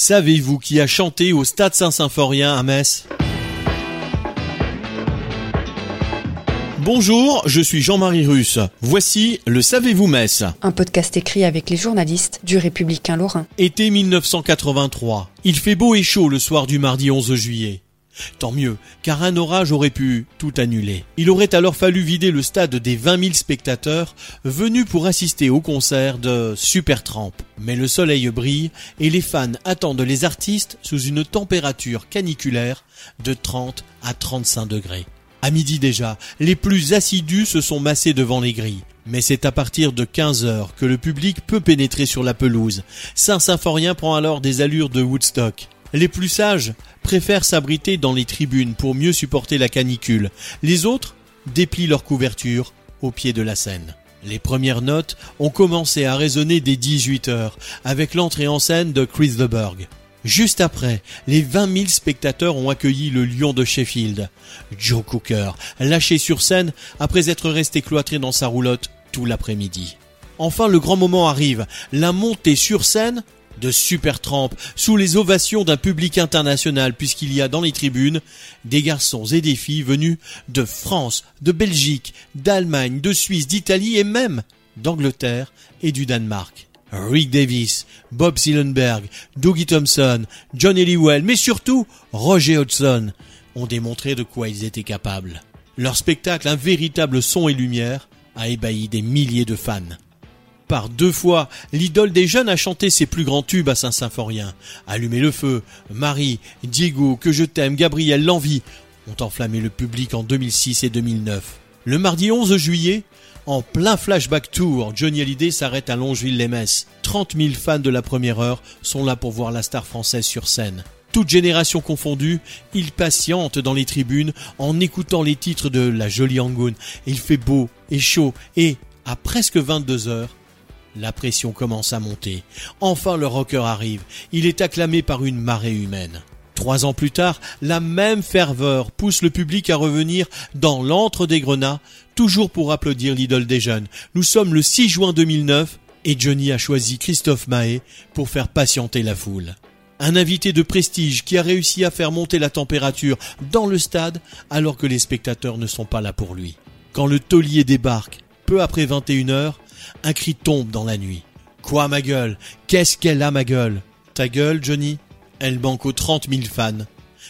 Savez-vous qui a chanté au Stade Saint-Symphorien à Metz? Bonjour, je suis Jean-Marie Russe. Voici le Savez-vous Metz Un podcast écrit avec les journalistes du Républicain Lorrain. Été 1983. Il fait beau et chaud le soir du mardi 11 juillet. Tant mieux, car un orage aurait pu tout annuler. Il aurait alors fallu vider le stade des 20 000 spectateurs venus pour assister au concert de Supertramp. Mais le soleil brille et les fans attendent les artistes sous une température caniculaire de 30 à 35 degrés. À midi déjà, les plus assidus se sont massés devant les grilles. Mais c'est à partir de 15 heures que le public peut pénétrer sur la pelouse. Saint-Symphorien prend alors des allures de Woodstock. Les plus sages préfèrent s'abriter dans les tribunes pour mieux supporter la canicule. Les autres déplient leur couverture au pied de la scène. Les premières notes ont commencé à résonner dès 18 heures avec l'entrée en scène de Chris de Burgh. Juste après, les 20 000 spectateurs ont accueilli le lion de Sheffield, Joe Cooker, lâché sur scène après être resté cloîtré dans sa roulotte tout l'après-midi. Enfin, le grand moment arrive, la montée sur scène de Supertramp, sous les ovations d'un public international, puisqu'il y a dans les tribunes des garçons et des filles venus de France, de Belgique, d'Allemagne, de Suisse, d'Italie et même d'Angleterre et du Danemark. Rick Davis, Bob Seelenberg, Dougie Thompson, John Eliwell, mais surtout Roger Hodgson ont démontré de quoi ils étaient capables. Leur spectacle, un véritable son et lumière, a ébahi des milliers de fans. Par deux fois, l'idole des jeunes a chanté ses plus grands tubes à Saint-Symphorien. Allumer le feu, Marie, Diego, Que je t'aime, Gabriel, L'envie ont enflammé le public en 2006 et 2009. Le mardi 11 juillet, en plein flashback tour, Johnny Hallyday s'arrête à Longeville-les-Metz. 30 000 fans de la première heure sont là pour voir la star française sur scène. Toute génération confondue, il patiente dans les tribunes en écoutant les titres de La Jolie Angoune. Il fait beau et chaud et, à presque 22 heures, la pression commence à monter. Enfin le rocker arrive. Il est acclamé par une marée humaine. Trois ans plus tard, la même ferveur pousse le public à revenir dans l'antre des Grenats, toujours pour applaudir l'idole des jeunes. Nous sommes le 6 juin 2009 et Johnny a choisi Christophe Mahé pour faire patienter la foule. Un invité de prestige qui a réussi à faire monter la température dans le stade alors que les spectateurs ne sont pas là pour lui. Quand le taulier débarque, peu après 21 heures, un cri tombe dans la nuit. Quoi ma gueule? Qu'est-ce qu'elle a ma gueule? Ta gueule, Johnny? Elle manque aux 30 000 fans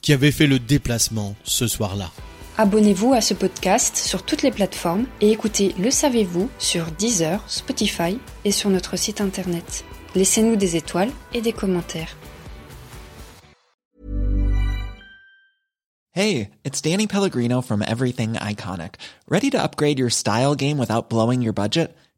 qui avaient fait le déplacement ce soir-là. Abonnez-vous à ce podcast sur toutes les plateformes et écoutez Le Savez-vous sur Deezer, Spotify et sur notre site internet. Laissez-nous des étoiles et des commentaires. Hey, it's Danny Pellegrino from Everything Iconic. Ready to upgrade your style game without blowing your budget?